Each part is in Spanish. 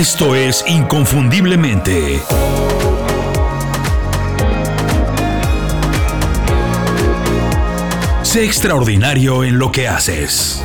Esto es Inconfundiblemente. Sé extraordinario en lo que haces.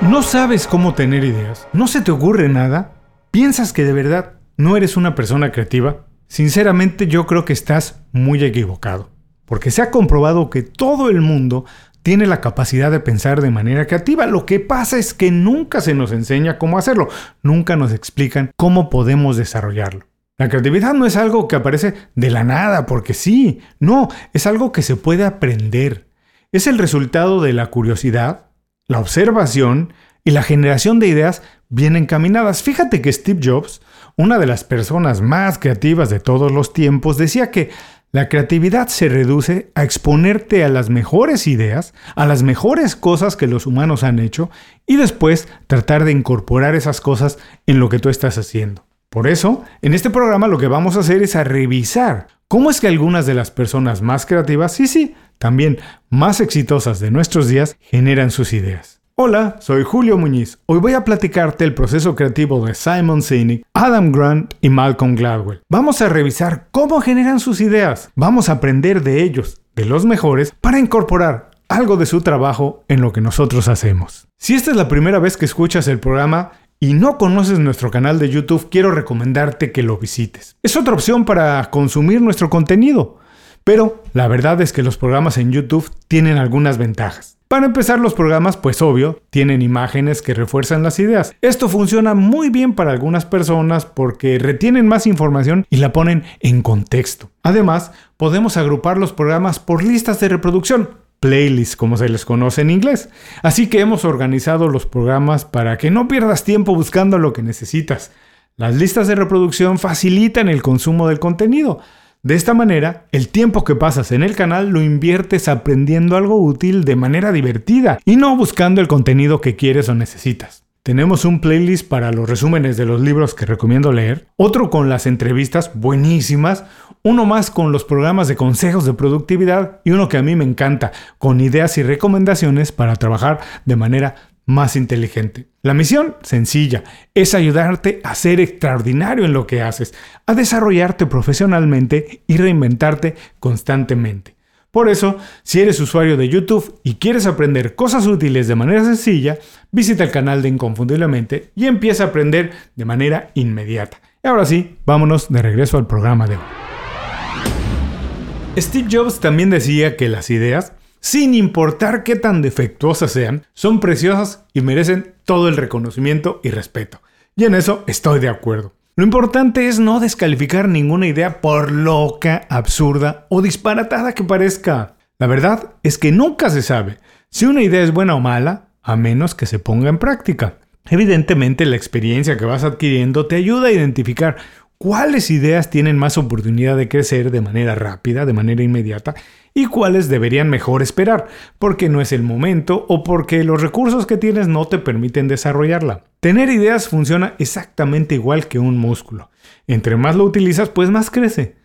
¿No sabes cómo tener ideas? ¿No se te ocurre nada? ¿Piensas que de verdad no eres una persona creativa? Sinceramente yo creo que estás muy equivocado, porque se ha comprobado que todo el mundo tiene la capacidad de pensar de manera creativa. Lo que pasa es que nunca se nos enseña cómo hacerlo, nunca nos explican cómo podemos desarrollarlo. La creatividad no es algo que aparece de la nada, porque sí, no, es algo que se puede aprender. Es el resultado de la curiosidad, la observación y la generación de ideas bien encaminadas. Fíjate que Steve Jobs, una de las personas más creativas de todos los tiempos, decía que la creatividad se reduce a exponerte a las mejores ideas, a las mejores cosas que los humanos han hecho y después tratar de incorporar esas cosas en lo que tú estás haciendo. Por eso, en este programa lo que vamos a hacer es revisar cómo es que algunas de las personas más creativas, sí, sí, también más exitosas de nuestros días, generan sus ideas. Hola, soy Julio Muñiz. Hoy voy a platicarte el proceso creativo de Simon Sinek, Adam Grant y Malcolm Gladwell. Vamos a revisar cómo generan sus ideas. Vamos a aprender de ellos, de los mejores, para incorporar algo de su trabajo en lo que nosotros hacemos. Si esta es la primera vez que escuchas el programa, y no conoces nuestro canal de YouTube, quiero recomendarte que lo visites. Es otra opción para consumir nuestro contenido. Pero la verdad es que los programas en YouTube tienen algunas ventajas. Para empezar, los programas, pues obvio, tienen imágenes que refuerzan las ideas. Esto funciona muy bien para algunas personas porque retienen más información y la ponen en contexto. Además, podemos agrupar los programas por listas de reproducción playlists, como se les conoce en inglés. Así que hemos organizado los programas para que no pierdas tiempo buscando lo que necesitas. Las listas de reproducción facilitan el consumo del contenido. De esta manera, el tiempo que pasas en el canal lo inviertes aprendiendo algo útil de manera divertida y no buscando el contenido que quieres o necesitas. Tenemos un playlist para los resúmenes de los libros que recomiendo leer, otro con las entrevistas buenísimas, uno más con los programas de consejos de productividad y uno que a mí me encanta, con ideas y recomendaciones para trabajar de manera más inteligente. La misión, sencilla, es ayudarte a ser extraordinario en lo que haces, a desarrollarte profesionalmente y reinventarte constantemente. Por eso, si eres usuario de YouTube y quieres aprender cosas útiles de manera sencilla, visita el canal de Inconfundiblemente y empieza a aprender de manera inmediata. Y ahora sí, vámonos de regreso al programa de hoy. Steve Jobs también decía que las ideas, sin importar qué tan defectuosas sean, son preciosas y merecen todo el reconocimiento y respeto. Y en eso estoy de acuerdo. Lo importante es no descalificar ninguna idea por loca, absurda o disparatada que parezca. La verdad es que nunca se sabe si una idea es buena o mala, a menos que se ponga en práctica. Evidentemente la experiencia que vas adquiriendo te ayuda a identificar cuáles ideas tienen más oportunidad de crecer de manera rápida, de manera inmediata, y cuáles deberían mejor esperar, porque no es el momento o porque los recursos que tienes no te permiten desarrollarla. Tener ideas funciona exactamente igual que un músculo. Entre más lo utilizas, pues más crece.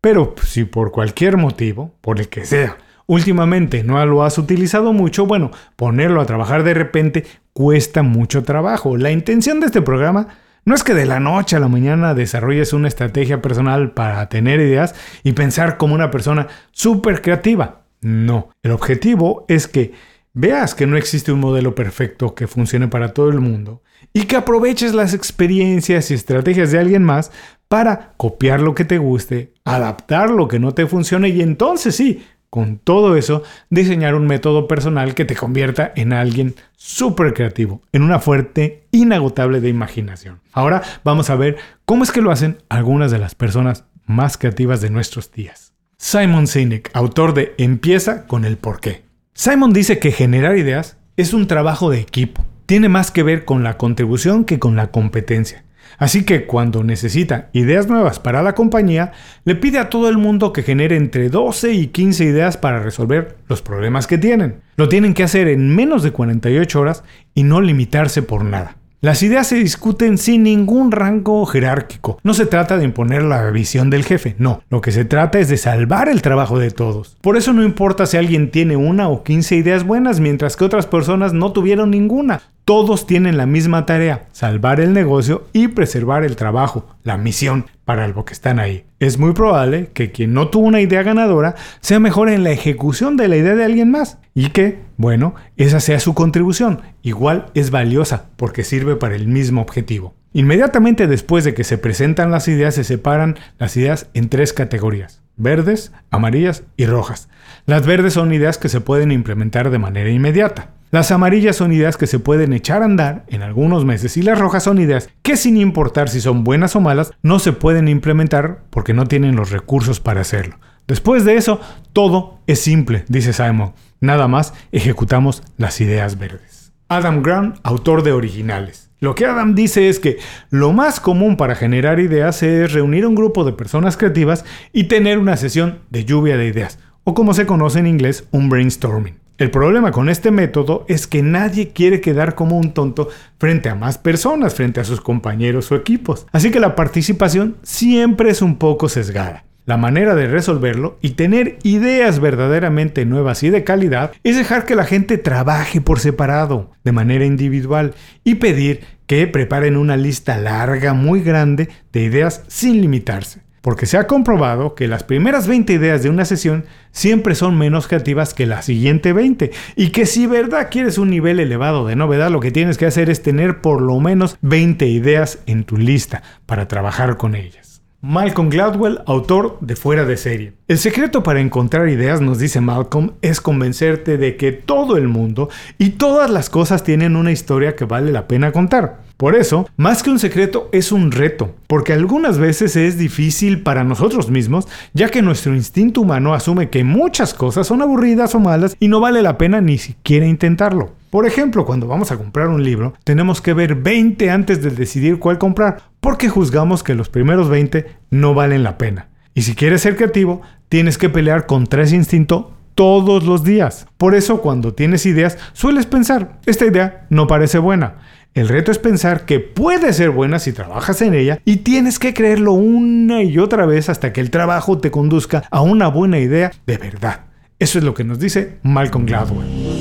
Pero si por cualquier motivo, por el que sea, últimamente no lo has utilizado mucho, bueno, ponerlo a trabajar de repente cuesta mucho trabajo. La intención de este programa no es que de la noche a la mañana desarrolles una estrategia personal para tener ideas y pensar como una persona súper creativa. No, el objetivo es que veas que no existe un modelo perfecto que funcione para todo el mundo y que aproveches las experiencias y estrategias de alguien más para copiar lo que te guste, adaptar lo que no te funcione y entonces sí, con todo eso, diseñar un método personal que te convierta en alguien súper creativo, en una fuerte, inagotable de imaginación. Ahora vamos a ver cómo es que lo hacen algunas de las personas más creativas de nuestros días. Simon Sinek, autor de Empieza con el porqué. Simon dice que generar ideas es un trabajo de equipo. Tiene más que ver con la contribución que con la competencia. Así que cuando necesita ideas nuevas para la compañía, le pide a todo el mundo que genere entre 12 y 15 ideas para resolver los problemas que tienen. Lo tienen que hacer en menos de 48 horas y no limitarse por nada. Las ideas se discuten sin ningún rango jerárquico. No se trata de imponer la visión del jefe, no. Lo que se trata es de salvar el trabajo de todos. Por eso no importa si alguien tiene una o 15 ideas buenas mientras que otras personas no tuvieron ninguna. Todos tienen la misma tarea, salvar el negocio y preservar el trabajo, la misión para lo que están ahí. Es muy probable que quien no tuvo una idea ganadora sea mejor en la ejecución de la idea de alguien más y que, bueno, esa sea su contribución. Igual es valiosa porque sirve para el mismo objetivo. Inmediatamente después de que se presentan las ideas se separan las ideas en tres categorías verdes, amarillas y rojas. Las verdes son ideas que se pueden implementar de manera inmediata. Las amarillas son ideas que se pueden echar a andar en algunos meses y las rojas son ideas que sin importar si son buenas o malas no se pueden implementar porque no tienen los recursos para hacerlo. Después de eso, todo es simple, dice Simon. Nada más ejecutamos las ideas verdes. Adam Grant, autor de originales. Lo que Adam dice es que lo más común para generar ideas es reunir un grupo de personas creativas y tener una sesión de lluvia de ideas, o como se conoce en inglés, un brainstorming. El problema con este método es que nadie quiere quedar como un tonto frente a más personas, frente a sus compañeros o equipos. Así que la participación siempre es un poco sesgada. La manera de resolverlo y tener ideas verdaderamente nuevas y de calidad es dejar que la gente trabaje por separado, de manera individual, y pedir que preparen una lista larga, muy grande, de ideas sin limitarse. Porque se ha comprobado que las primeras 20 ideas de una sesión siempre son menos creativas que la siguiente 20. Y que si verdad quieres un nivel elevado de novedad, lo que tienes que hacer es tener por lo menos 20 ideas en tu lista para trabajar con ellas. Malcolm Gladwell, autor de Fuera de Serie. El secreto para encontrar ideas, nos dice Malcolm, es convencerte de que todo el mundo y todas las cosas tienen una historia que vale la pena contar. Por eso, más que un secreto, es un reto, porque algunas veces es difícil para nosotros mismos, ya que nuestro instinto humano asume que muchas cosas son aburridas o malas y no vale la pena ni siquiera intentarlo. Por ejemplo, cuando vamos a comprar un libro, tenemos que ver 20 antes de decidir cuál comprar, porque juzgamos que los primeros 20 no valen la pena. Y si quieres ser creativo, tienes que pelear contra ese instinto todos los días. Por eso cuando tienes ideas, sueles pensar, esta idea no parece buena. El reto es pensar que puede ser buena si trabajas en ella y tienes que creerlo una y otra vez hasta que el trabajo te conduzca a una buena idea de verdad. Eso es lo que nos dice Malcolm Gladwell.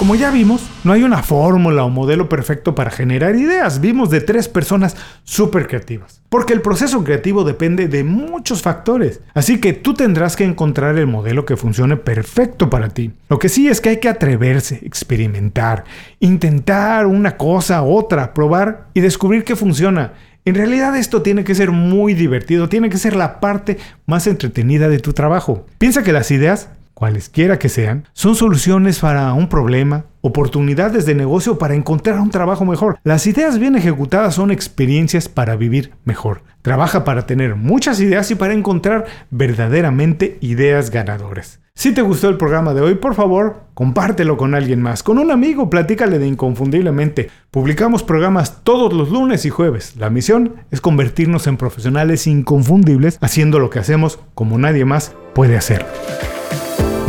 Como ya vimos, no hay una fórmula o modelo perfecto para generar ideas. Vimos de tres personas súper creativas. Porque el proceso creativo depende de muchos factores. Así que tú tendrás que encontrar el modelo que funcione perfecto para ti. Lo que sí es que hay que atreverse, experimentar, intentar una cosa, otra, probar y descubrir que funciona. En realidad esto tiene que ser muy divertido, tiene que ser la parte más entretenida de tu trabajo. Piensa que las ideas cualesquiera que sean, son soluciones para un problema, oportunidades de negocio para encontrar un trabajo mejor. Las ideas bien ejecutadas son experiencias para vivir mejor. Trabaja para tener muchas ideas y para encontrar verdaderamente ideas ganadoras. Si te gustó el programa de hoy, por favor, compártelo con alguien más, con un amigo, platícale de Inconfundiblemente. Publicamos programas todos los lunes y jueves. La misión es convertirnos en profesionales inconfundibles haciendo lo que hacemos como nadie más puede hacerlo.